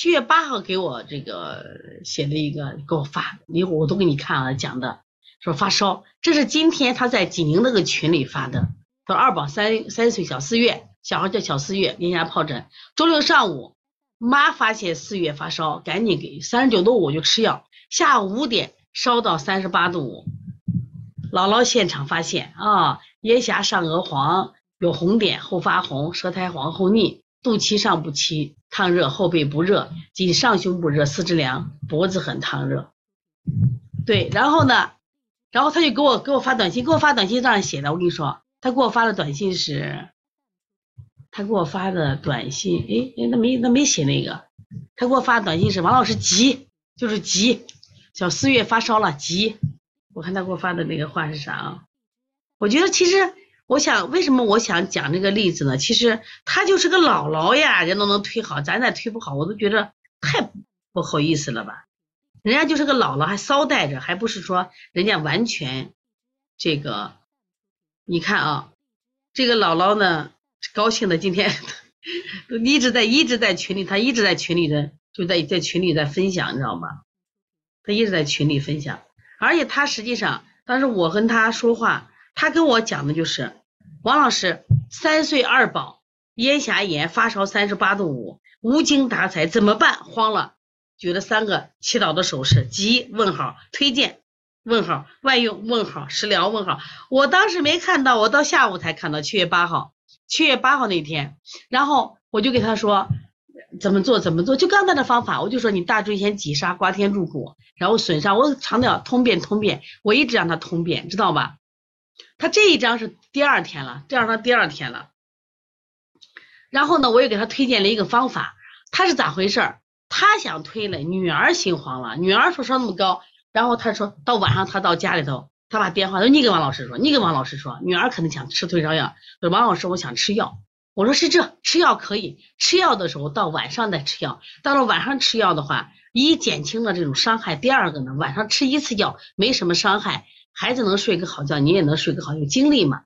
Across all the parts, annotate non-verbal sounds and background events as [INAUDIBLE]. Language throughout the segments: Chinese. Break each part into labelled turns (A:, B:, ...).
A: 七月八号给我这个写了一个给我发，一会我都给你看了讲的，说发烧，这是今天他在济宁那个群里发的，说二宝三三岁小四月，小孩叫小四月，腋下疱疹，周六上午妈发现四月发烧，赶紧给三十九度五就吃药，下午五点烧到三十八度。五，姥姥现场发现啊，腋下上额黄，有红点，后发红，舌苔黄后腻。肚脐上不齐，烫热，后背不热，仅上胸不热，四肢凉，脖子很烫热。对，然后呢，然后他就给我给我发短信，给我发短信这样写的，我跟你说，他给我发的短信是，他给我发的短信，哎哎，那没那没写那个，他给我发的短信是王老师急，就是急，小四月发烧了急。我看他给我发的那个话是啥啊？我觉得其实。我想，为什么我想讲这个例子呢？其实他就是个姥姥呀，人都能推好，咱再推不好，我都觉得太不好意思了吧。人家就是个姥姥，还捎带着，还不是说人家完全这个。你看啊，这个姥姥呢，高兴的今天 [LAUGHS] 一直在一直在群里，他一直在群里的就在在群里在分享，你知道吗？他一直在群里分享，而且他实际上当时我跟他说话。他跟我讲的就是王老师三岁二宝咽峡炎发烧三十八度五无精打采怎么办？慌了，举了三个祈祷的手势，急问号推荐问号外用问号食疗问号。我当时没看到，我到下午才看到七月八号，七月八号那天，然后我就给他说怎么做怎么做，就刚才的方法，我就说你大椎先挤砂刮天柱骨，然后损伤，我强调通便通便，我一直让他通便，知道吧？他这一张是第二天了，这样他第二天了。然后呢，我又给他推荐了一个方法。他是咋回事？他想推了，女儿心慌了。女儿说烧那么高，然后他说到晚上他到家里头，他把电话说你跟王老师说，你跟王老师说，女儿可能想吃退烧药。说王老师，我想吃药。我说是这，吃药可以，吃药的时候到晚上再吃药。到了晚上吃药的话，一减轻了这种伤害。第二个呢，晚上吃一次药没什么伤害。孩子能睡个好觉，你也能睡个好，有精力嘛？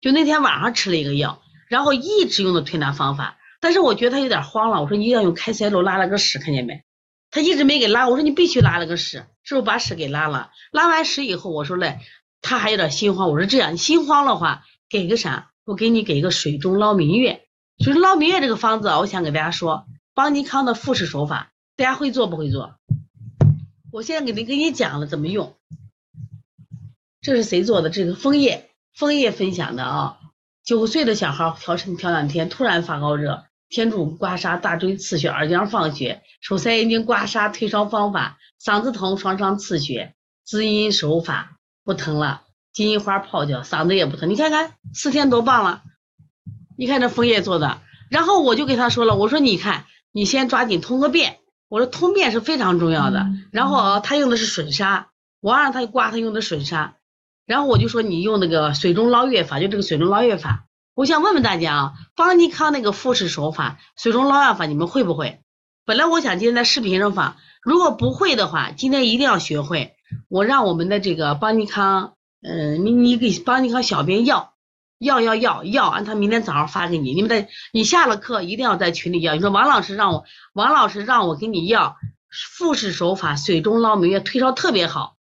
A: 就那天晚上吃了一个药，然后一直用的推拿方法，但是我觉得他有点慌了。我说一定要用开塞露拉了个屎，看见没？他一直没给拉。我说你必须拉了个屎，是不是把屎给拉了？拉完屎以后，我说嘞，他还有点心慌。我说这样，你心慌的话，给个啥？我给你给个水中捞明月。水中捞明月这个方子啊，我想给大家说，邦尼康的复式手法，大家会做不会做？我现在给你给你讲了怎么用。这是谁做的？这个枫叶，枫叶分享的啊。九岁的小孩调身调两天，突然发高热，天柱刮痧，大椎刺血，耳浆放血，手三阴经刮痧退烧方法，嗓子疼双商刺血，滋阴手法不疼了，金银花泡脚，嗓子也不疼。你看看四天多棒了！你看这枫叶做的，然后我就给他说了，我说你看，你先抓紧通个便，我说通便是非常重要的。然后啊，他用的是水痧，我让他刮，他用的水沙。然后我就说你用那个水中捞月法，就这个水中捞月法，我想问问大家啊，邦尼康那个复式手法，水中捞月法你们会不会？本来我想今天在视频上发，如果不会的话，今天一定要学会。我让我们的这个邦尼康，嗯，你你给邦尼康小编要，要要要要，让他明天早上发给你。你们在你下了课一定要在群里要。你说王老师让我，王老师让我给你要复式手法，水中捞明月退烧特别好。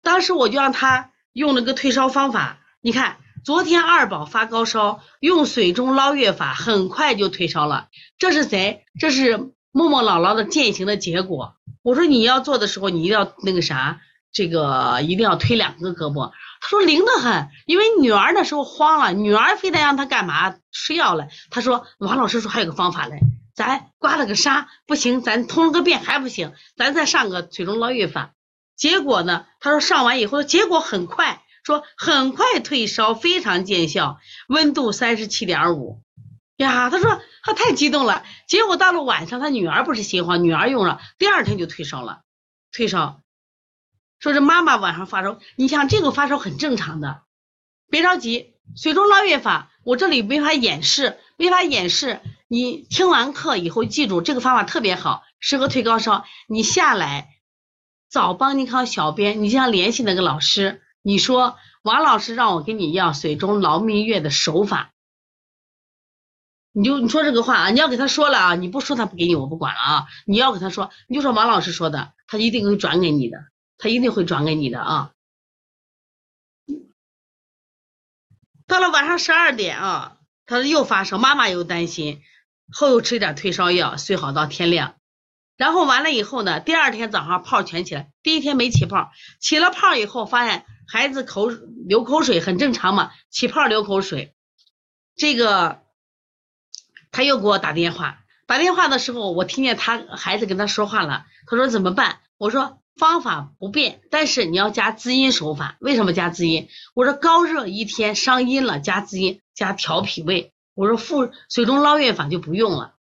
A: 当时我就让他。用了个退烧方法，你看昨天二宝发高烧，用水中捞月法，很快就退烧了。这是谁？这是默默姥姥的践行的结果。我说你要做的时候，你一定要那个啥，这个一定要推两个胳膊。他说灵得很，因为女儿那时候慌了，女儿非得让他干嘛吃药了。他说王老师说还有个方法嘞，咱刮了个痧不行，咱通了个便还不行，咱再上个水中捞月法。结果呢？他说上完以后，结果很快，说很快退烧，非常见效，温度三十七点五。呀，他说他太激动了。结果到了晚上，他女儿不是心慌，女儿用了，第二天就退烧了。退烧，说是妈妈晚上发烧，你像这个发烧很正常的，别着急。水中捞月法，我这里没法演示，没法演示。你听完课以后，记住这个方法特别好，适合退高烧。你下来。找邦尼康小编，你就像联系那个老师，你说王老师让我跟你要水中捞明月的手法。你就你说这个话啊，你要给他说了啊，你不说他不给你，我不管了啊。你要给他说，你就说王老师说的，他一定会转给你的，他一定会转给你的啊。到了晚上十二点啊，他又发烧，妈妈又担心，后又吃点退烧药，睡好到天亮。然后完了以后呢，第二天早上泡全起来，第一天没起泡，起了泡以后发现孩子口流口水很正常嘛，起泡流口水，这个。他又给我打电话，打电话的时候，我听见他孩子跟他说话了。他说怎么办？我说方法不变，但是你要加滋阴手法。为什么加滋阴？我说高热一天伤阴了，加滋阴加调脾胃。我说腹水中捞月法就不用了，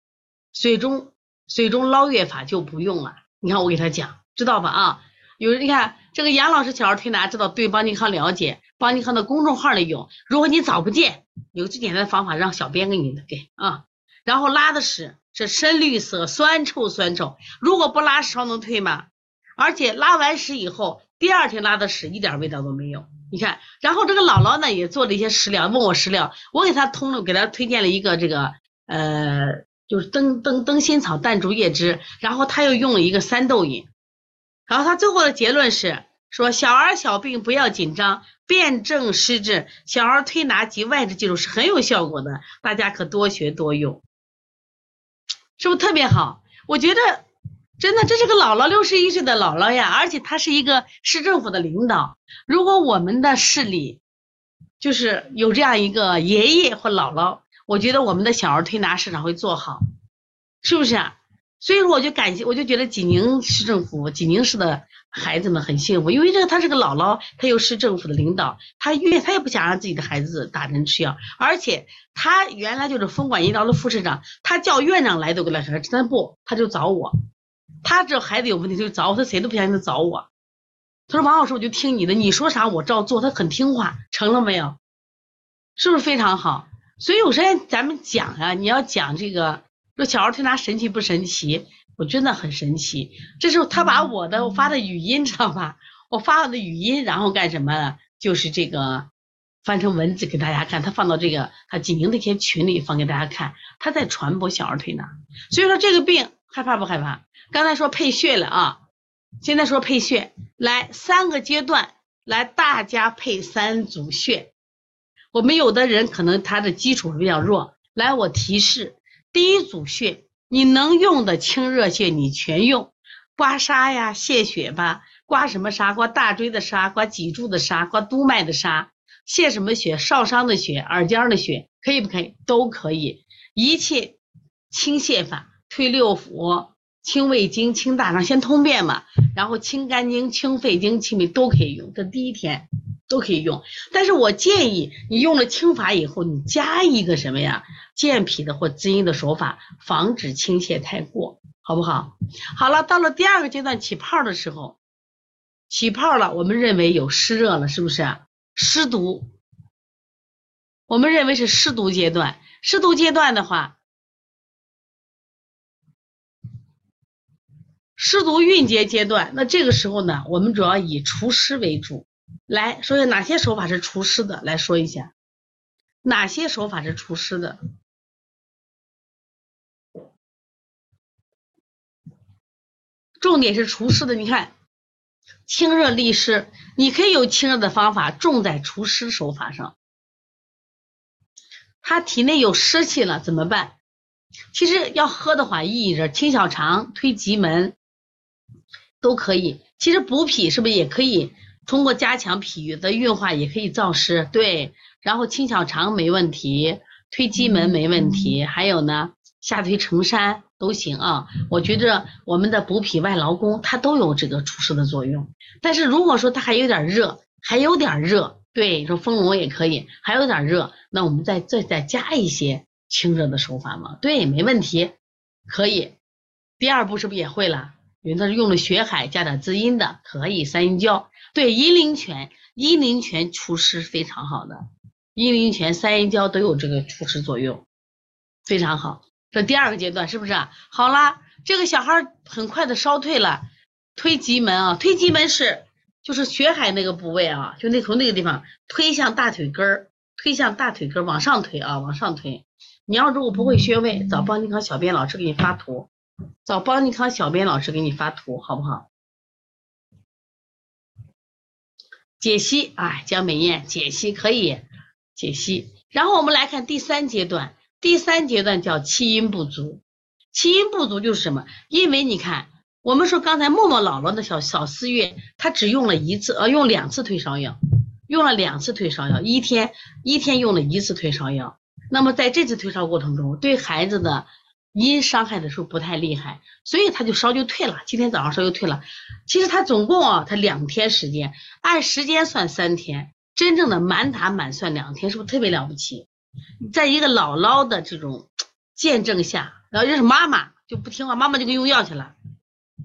A: 水中水中捞月法就不用了。你看我给他讲，知道吧？啊，有人你看这个杨老师小儿推拿知道对邦尼康了解，邦尼康的公众号里有。如果你找不见，有最简单的方法，让小编给你给啊。然后拉的屎是深绿色，酸臭酸臭。如果不拉屎，能退吗？而且拉完屎以后，第二天拉的屎一点味道都没有。你看，然后这个姥姥呢也做了一些食疗，问我食疗，我给他通了，给他推荐了一个这个呃，就是灯灯灯心草淡竹叶汁，然后他又用了一个三豆饮，然后他最后的结论是说，小儿小病不要紧张。辨证施治，小儿推拿及外治技术是很有效果的，大家可多学多用。是不是特别好？我觉得真的，这是个姥姥，六十一岁的姥姥呀，而且她是一个市政府的领导。如果我们的市里就是有这样一个爷爷或姥姥，我觉得我们的小儿推拿市场会做好，是不是啊？所以说，我就感谢，我就觉得济宁市政府、济宁市的孩子们很幸福，因为这个他是个姥姥，他又是政府的领导，他越他也不想让自己的孩子打针吃药，而且他原来就是分管医疗的副市长，他叫院长来都给他说，真不，他就找我，他这孩子有问题就找我，他谁都不相信他找我，他说王老师我就听你的，你说啥我照做，他很听话，成了没有？是不是非常好？所以有时间咱们讲啊，你要讲这个。说小儿推拿神奇不神奇？我真的很神奇。这时候他把我的我发的语音知道吧？我发我的语音，然后干什么呢？就是这个翻成文字给大家看。他放到这个他济宁那些群里放给大家看。他在传播小儿推拿。所以说这个病害怕不害怕？刚才说配穴了啊，现在说配穴，来三个阶段，来大家配三组穴。我们有的人可能他的基础比较弱，来我提示。第一组穴，你能用的清热穴你全用，刮痧呀、泻血吧，刮什么痧？刮大椎的痧，刮脊柱的痧，刮督脉的痧，泻什么血？少商的血、耳尖的血，可以不可以？都可以，一切清泻法，推六腑、清胃经、清大肠，先通便嘛，然后清肝经、清肺经、清脾都可以用。这第一天。都可以用，但是我建议你用了清法以后，你加一个什么呀？健脾的或滋阴的手法，防止清泻太过，好不好？好了，到了第二个阶段起泡的时候，起泡了，我们认为有湿热了，是不是？湿毒，我们认为是湿毒阶段。湿毒阶段的话，湿毒蕴结阶段，那这个时候呢，我们主要以除湿为主。来说一下哪些手法是除湿的？来说一下，哪些手法是除湿的？重点是除湿的。你看，清热利湿，你可以有清热的方法，重在除湿手法上。他体内有湿气了怎么办？其实要喝的话，意着清小肠、推极门都可以。其实补脾是不是也可以？通过加强脾的运化，也可以燥湿，对。然后清小肠没问题，推机门没问题，还有呢，下推承山都行啊。我觉着我们的补脾外劳宫它都有这个除湿的作用。但是如果说它还有点热，还有点热，对，说丰隆也可以，还有点热，那我们再再再加一些清热的手法嘛，对，没问题，可以。第二步是不是也会了？因为它是用了血海加点滋阴的，可以三阴交。对阴陵泉，阴陵泉除湿非常好的，阴陵泉、三阴交都有这个除湿作用，非常好。这第二个阶段是不是？好啦，这个小孩很快的烧退了，推极门啊，推极门是就是血海那个部位啊，就那从那个地方推向大腿根儿，推向大腿根儿往上推啊，往上推，你要如果不会穴位，找邦尼康小编老师给你发图，找邦尼康小编老师给你发图，好不好？解析，哎，江美艳，解析可以解析。然后我们来看第三阶段，第三阶段叫气阴不足。气阴不足就是什么？因为你看，我们说刚才默默姥姥的小小四月，她只用了一次，呃，用两次退烧药，用了两次退烧药，一天一天用了一次退烧药。那么在这次退烧过程中，对孩子的阴伤害的时候不太厉害，所以他就烧就退了。今天早上烧就退了。其实他总共啊，他两天时间，按时间算三天，真正的满打满算两天，是不是特别了不起？在一个姥姥的这种见证下，然后就是妈妈就不听话，妈妈就给用药去了，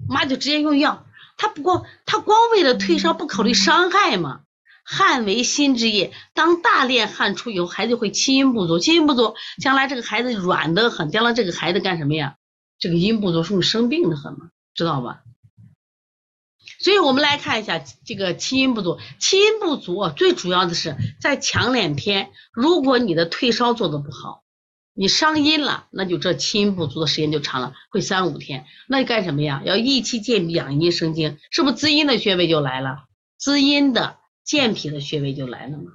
A: 妈就直接用药。他不光他光为了退烧，不考虑伤害吗？汗为心之液，当大量汗出以后，孩子会气阴不足，气阴不足，将来这个孩子软得很，将来这个孩子干什么呀？这个阴不足是不是生病的很嘛？知道吧？所以我们来看一下这个气阴不足，气阴不足最主要的是在强脸天，如果你的退烧做的不好，你伤阴了，那就这气阴不足的时间就长了，会三五天。那干什么呀？要益气健脾养阴生精，是不是滋阴的穴位就来了？滋阴的。健脾的穴位就来了嘛。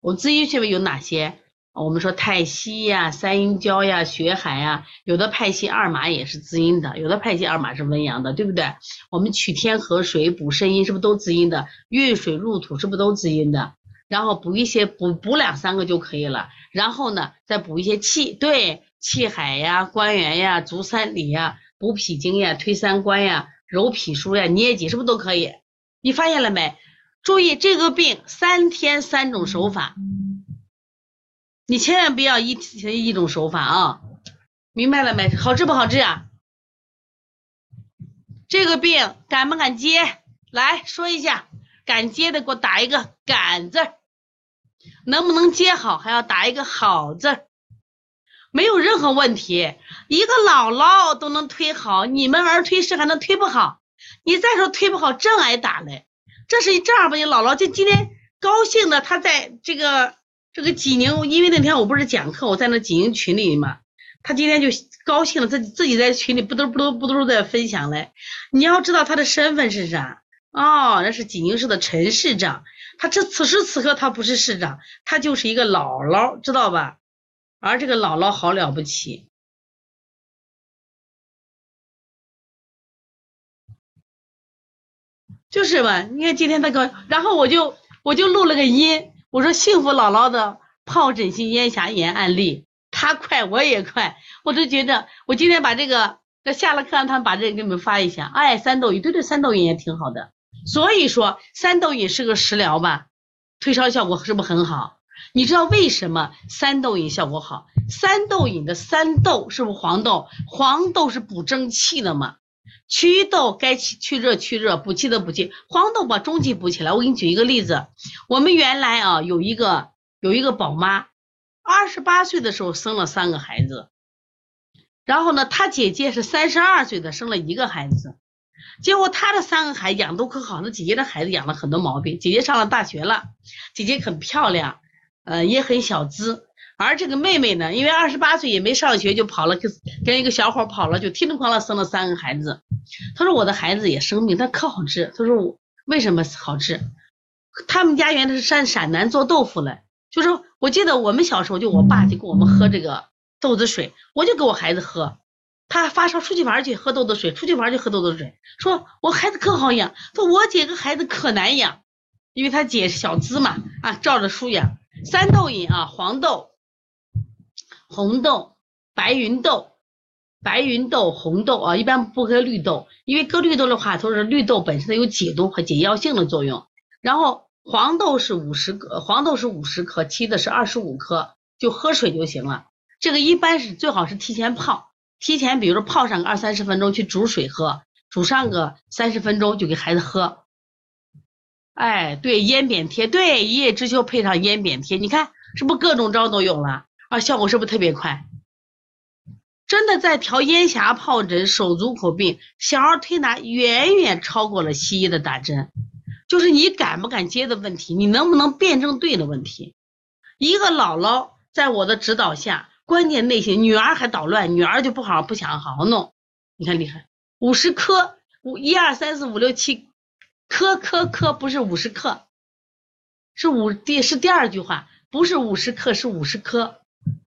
A: 我滋阴穴位有哪些？我们说太溪呀、三阴交呀、血海呀，有的派系二马也是滋阴的，有的派系二马是温阳的，对不对？我们取天河水补肾阴，是不是都滋阴的？运水入土，是不是都滋阴的？然后补一些，补补两三个就可以了。然后呢，再补一些气，对，气海呀、关元呀、足三里呀、补脾经呀、推三关呀、揉脾腧呀、捏脊，是不是都可以？你发现了没？注意这个病三天三种手法，你千万不要一天一种手法啊！明白了没？好治不好治啊？这个病敢不敢接？来说一下，敢接的给我打一个“敢”字，能不能接好还要打一个“好”字，没有任何问题。一个姥姥都能推好，你们儿推式还能推不好？你再说推不好，真挨打嘞！这是一正儿八经姥姥，就今天高兴的，她在这个这个济宁，因为那天我不是讲课，我在那济宁群里嘛，她今天就高兴了，自己自己在群里不都不都不都在分享嘞。你要知道她的身份是啥？哦，那是济宁市的陈市长，他这此时此刻他不是市长，他就是一个姥姥，知道吧？而这个姥姥好了不起。就是吧，你看今天那个，然后我就我就录了个音，我说幸福姥姥的疱疹性咽峡炎案例，他快我也快，我就觉得我今天把这个，这下了课让他们把这个给你们发一下。哎，三豆饮，对对，三豆饮也挺好的。所以说三豆饮是个食疗吧，退烧效果是不是很好？你知道为什么三豆饮效果好？三豆饮的三豆是不是黄豆？黄豆是补正气的嘛？祛痘该去去热去热，补气的补气，黄豆把中气补起来。我给你举一个例子，我们原来啊有一个有一个宝妈，二十八岁的时候生了三个孩子，然后呢，她姐姐是三十二岁的生了一个孩子，结果她的三个孩子养都可好，那姐姐的孩子养了很多毛病。姐姐上了大学了，姐姐很漂亮，呃也很小资。而这个妹妹呢，因为二十八岁也没上学，就跑了跟跟一个小伙跑了，就叮铃哐啷生了三个孩子。她说我的孩子也生病，但可好吃。她说我为什么好吃？他们家原来是山陕南做豆腐的，就是我记得我们小时候就我爸就给我们喝这个豆子水，我就给我孩子喝。他发烧出去玩去喝豆子水，出去玩就喝豆子水。说我孩子可好养，说我姐个孩子可难养，因为他姐是小资嘛啊，照着书养。三豆饮啊，黄豆。红豆、白芸豆、白芸豆、红豆啊，一般不搁绿豆，因为搁绿豆的话，都是绿豆本身它有解毒和解药性的作用。然后黄豆是五十克，黄豆是五十克，七的是二十五克，就喝水就行了。这个一般是最好是提前泡，提前比如说泡上个二三十分钟去煮水喝，煮上个三十分钟就给孩子喝。哎，对，咽扁贴，对，一叶知秋配上咽扁贴，你看是不是各种招都有了？啊，效果是不是特别快？真的在调咽峡疱疹、手足口病，小儿推拿远远超过了西医的打针，就是你敢不敢接的问题，你能不能辩证对的问题。一个姥姥在我的指导下，关键内心女儿还捣乱，女儿就不好不想好好弄。你看厉害，五十克，五一二三四五六七，克克克不是五十克，是五第是第二句话，不是五十克是五十颗，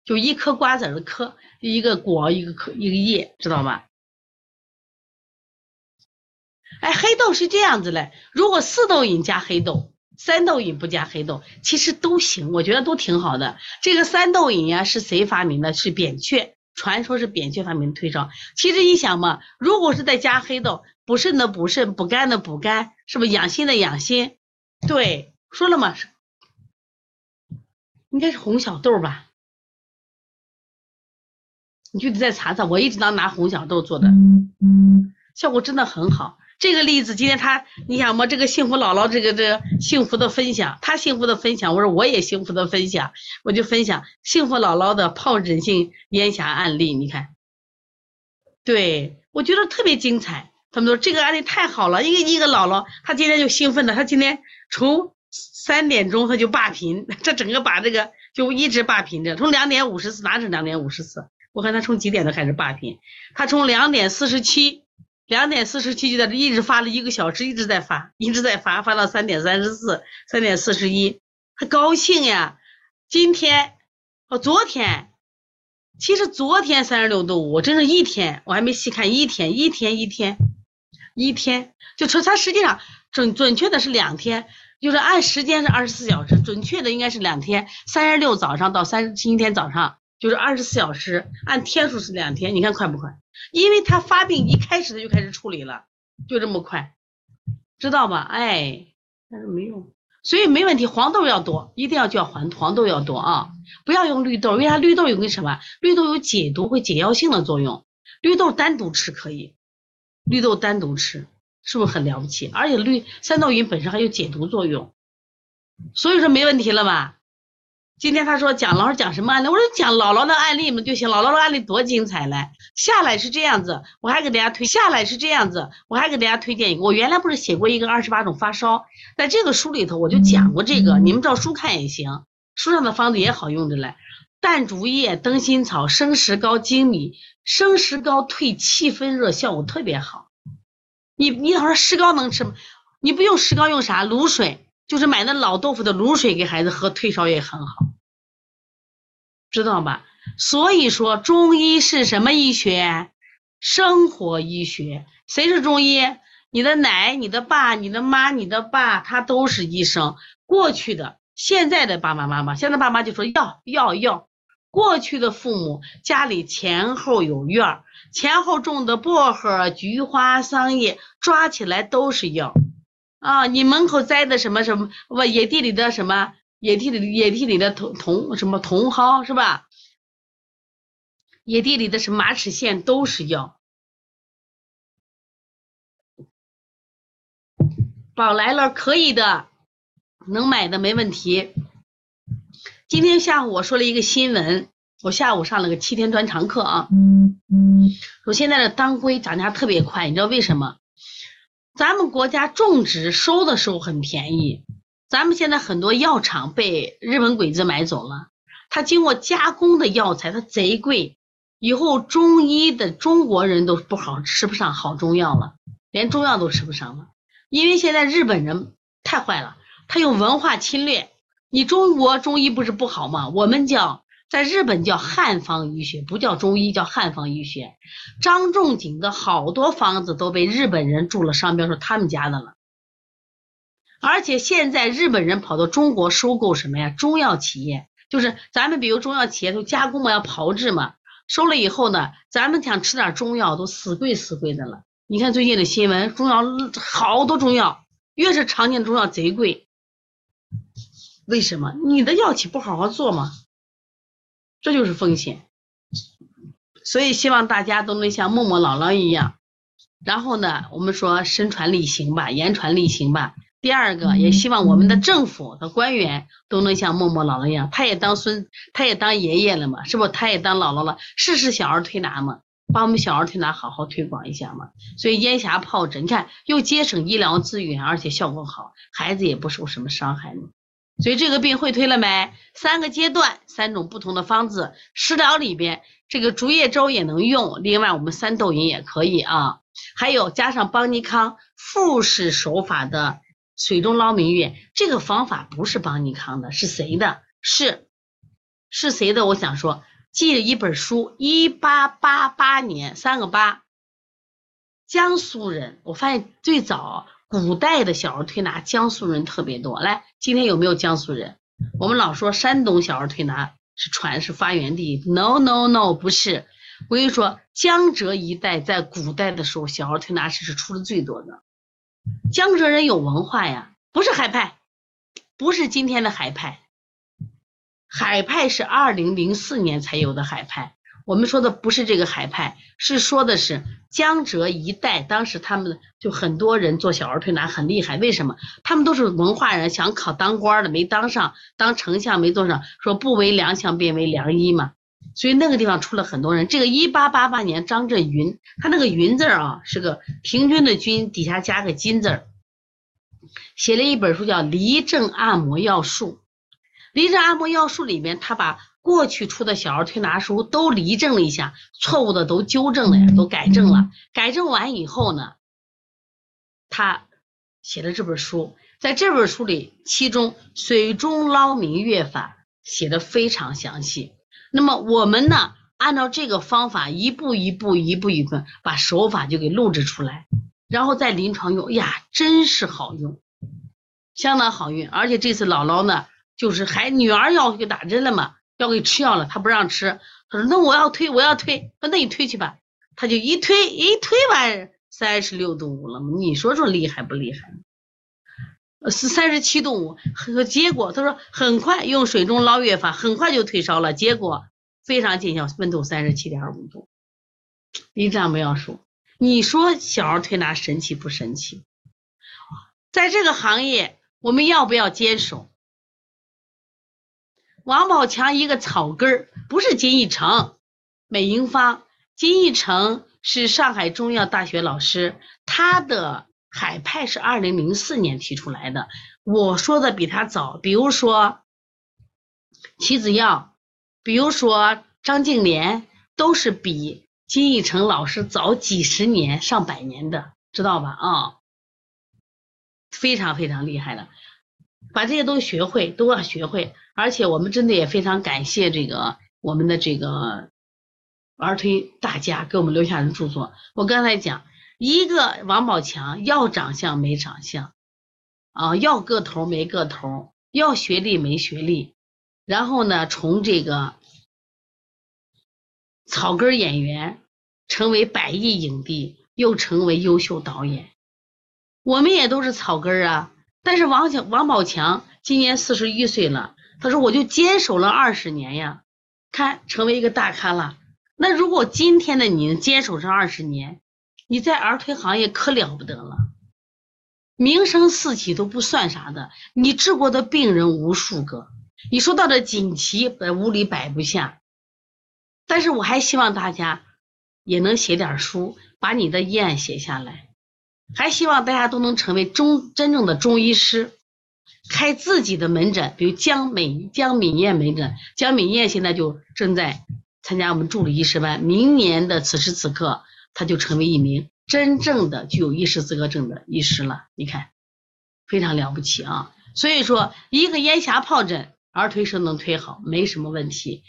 A: 就一颗瓜子的颗，一个果一个颗一个叶，知道吧？哎，黑豆是这样子嘞，如果四豆饮加黑豆，三豆饮不加黑豆，其实都行，我觉得都挺好的。这个三豆饮呀，是谁发明的？是扁鹊，传说是扁鹊发明退烧。其实你想嘛，如果是再加黑豆，补肾的补肾，补肝的补肝，是不是养心的养心？对，说了嘛，应该是红小豆吧？你就得再查查，我一直当拿红小豆做的，效果真的很好。这个例子，今天他，你想嘛，这个幸福姥姥，这个这个幸福的分享，他幸福的分享，我说我也幸福的分享，我就分享幸福姥姥的疱疹性咽峡案例，你看，对我觉得特别精彩。他们说这个案例太好了，一个一个姥姥，她今天就兴奋的，她今天从三点钟她就霸屏，这整个把这个就一直霸屏着，从两点五十四哪是两点五十四，我看他从几点都开始霸屏，他从两点四十七。两点四十七就在这一直发了一个小时，一直在发，一直在发，发到三点三十四、三点四十一，他高兴呀。今天哦，昨天，其实昨天三十六度五，真是一天，我还没细看一天，一天一天一天，就说他实际上准准确的是两天，就是按时间是二十四小时，准确的应该是两天，三十六早上到三十今天早上就是二十四小时，按天数是两天，你看快不快？因为他发病一开始他就开始处理了，就这么快，知道吧？哎，但是没用，所以没问题。黄豆要多，一定要叫黄黄豆要多啊！不要用绿豆，因为它绿豆有个什么？绿豆有解毒、会解药性的作用。绿豆单独吃可以，绿豆单独吃是不是很了不起？而且绿三豆饮本身还有解毒作用，所以说没问题了吧？今天他说讲老师讲什么案例？我说讲姥姥的案例嘛就行。姥姥的案例多精彩嘞！下来是这样子，我还给大家推。下来是这样子，我还给大家推荐一个。我原来不是写过一个二十八种发烧，在这个书里头我就讲过这个，你们照书看也行，书上的方子也好用着嘞。淡竹叶、灯心草、生石膏、粳米，生石膏退气分热，效果特别好。你你老说石膏能吃吗？你不用石膏，用啥？卤水。就是买那老豆腐的卤水给孩子喝，退烧也很好，知道吧？所以说中医是什么医学？生活医学。谁是中医？你的奶、你的爸、你的妈、你的爸，他都是医生。过去的、现在的爸爸妈妈，现在爸妈就说要要要。过去的父母家里前后有院儿，前后种的薄荷、菊花、桑叶，抓起来都是药。啊，你门口栽的什么什么不野地里的什么野地里野地里的茼茼什么茼蒿是吧？野地里的什么马齿苋都是药。宝来了，可以的，能买的没问题。今天下午我说了一个新闻，我下午上了个七天专场课啊。说现在的当归涨价特别快，你知道为什么？咱们国家种植收的时候很便宜，咱们现在很多药厂被日本鬼子买走了，它经过加工的药材它贼贵，以后中医的中国人都不好吃不上好中药了，连中药都吃不上了，因为现在日本人太坏了，他有文化侵略，你中国中医不是不好吗？我们叫。在日本叫汉方医学，不叫中医，叫汉方医学。张仲景的好多方子都被日本人注了商标，说他们家的了。而且现在日本人跑到中国收购什么呀？中药企业，就是咱们比如中药企业都加工嘛，要炮制嘛。收了以后呢，咱们想吃点中药都死贵死贵的了。你看最近的新闻，中药好多中药，越是常见的中药贼贵。为什么？你的药企不好好做吗？这就是风险，所以希望大家都能像默默姥姥一样。然后呢，我们说身传力行吧，言传力行吧。第二个，也希望我们的政府的官员都能像默默姥姥一样，他也当孙，他也当爷爷了嘛，是不？他也当姥姥了，试试小儿推拿嘛，把我们小儿推拿好好推广一下嘛。所以咽峡疱疹，你看又节省医疗资源，而且效果好，孩子也不受什么伤害呢。所以这个病会推了没？三个阶段，三种不同的方子，食疗里边这个竹叶粥也能用，另外我们三豆饮也可以啊。还有加上邦尼康复式手法的水中捞明月，这个方法不是邦尼康的，是谁的？是是谁的？我想说，记了一本书，一八八八年，三个八，江苏人。我发现最早。古代的小儿推拿，江苏人特别多。来，今天有没有江苏人？我们老说山东小儿推拿是传是发源地，no no no，不是。我跟你说，江浙一带在古代的时候，小儿推拿师是出的最多的。江浙人有文化呀，不是海派，不是今天的海派。海派是二零零四年才有的海派。我们说的不是这个海派，是说的是江浙一带，当时他们就很多人做小儿推拿很厉害，为什么？他们都是文化人，想考当官的没当上，当丞相没做上，说不为良相便为良医嘛，所以那个地方出了很多人。这个一八八八年，张振云，他那个云字啊是个平均的均，底下加个金字，写了一本书叫《离症按摩要术》，《离症按摩要术》里面他把。过去出的小儿推拿书都离正了一下，错误的都纠正了呀，都改正了。改正完以后呢，他写的这本书，在这本书里，其中水中捞明月法写的非常详细。那么我们呢，按照这个方法，一步一步，一步一步，把手法就给录制出来，然后在临床用，呀，真是好用，相当好用。而且这次姥姥呢，就是还女儿要去打针了嘛。要给吃药了，他不让吃。他说：“那我要推，我要推。”说：“那你推去吧。”他就一推，一推完三十六度五了你说说厉害不厉害？是三十七度五。结果他说很快用水中捞月法，很快就退烧了。结果非常见效，温度三十七点五度。一丈不要说。你说小儿推拿神奇不神奇？在这个行业，我们要不要坚守？王宝强一个草根儿，不是金逸成、美英芳。金逸成是上海中医药大学老师，他的海派是二零零四年提出来的。我说的比他早，比如说齐子耀，比如说张静莲，都是比金逸成老师早几十年、上百年的，知道吧？啊，非常非常厉害的，把这些都学会，都要学会。而且我们真的也非常感谢这个我们的这个儿推大家给我们留下的著作。我刚才讲一个王宝强要长相没长相，啊要个头没个头，要学历没学历，然后呢从这个草根演员成为百亿影帝，又成为优秀导演。我们也都是草根啊，但是王强王宝强今年四十一岁了。他说：“我就坚守了二十年呀，看成为一个大咖了。那如果今天的你坚守上二十年，你在儿推行业可了不得了，名声四起都不算啥的。你治过的病人无数个，你说到这锦旗在屋里摆不下。但是我还希望大家也能写点书，把你的医案写下来，还希望大家都能成为中真正的中医师。”开自己的门诊，比如江美江敏燕门诊，江敏燕现在就正在参加我们助理医师班，明年的此时此刻，她就成为一名真正的具有医师资格证的医师了。你看，非常了不起啊！所以说，一个烟霞疱疹，儿推是能推好，没什么问题。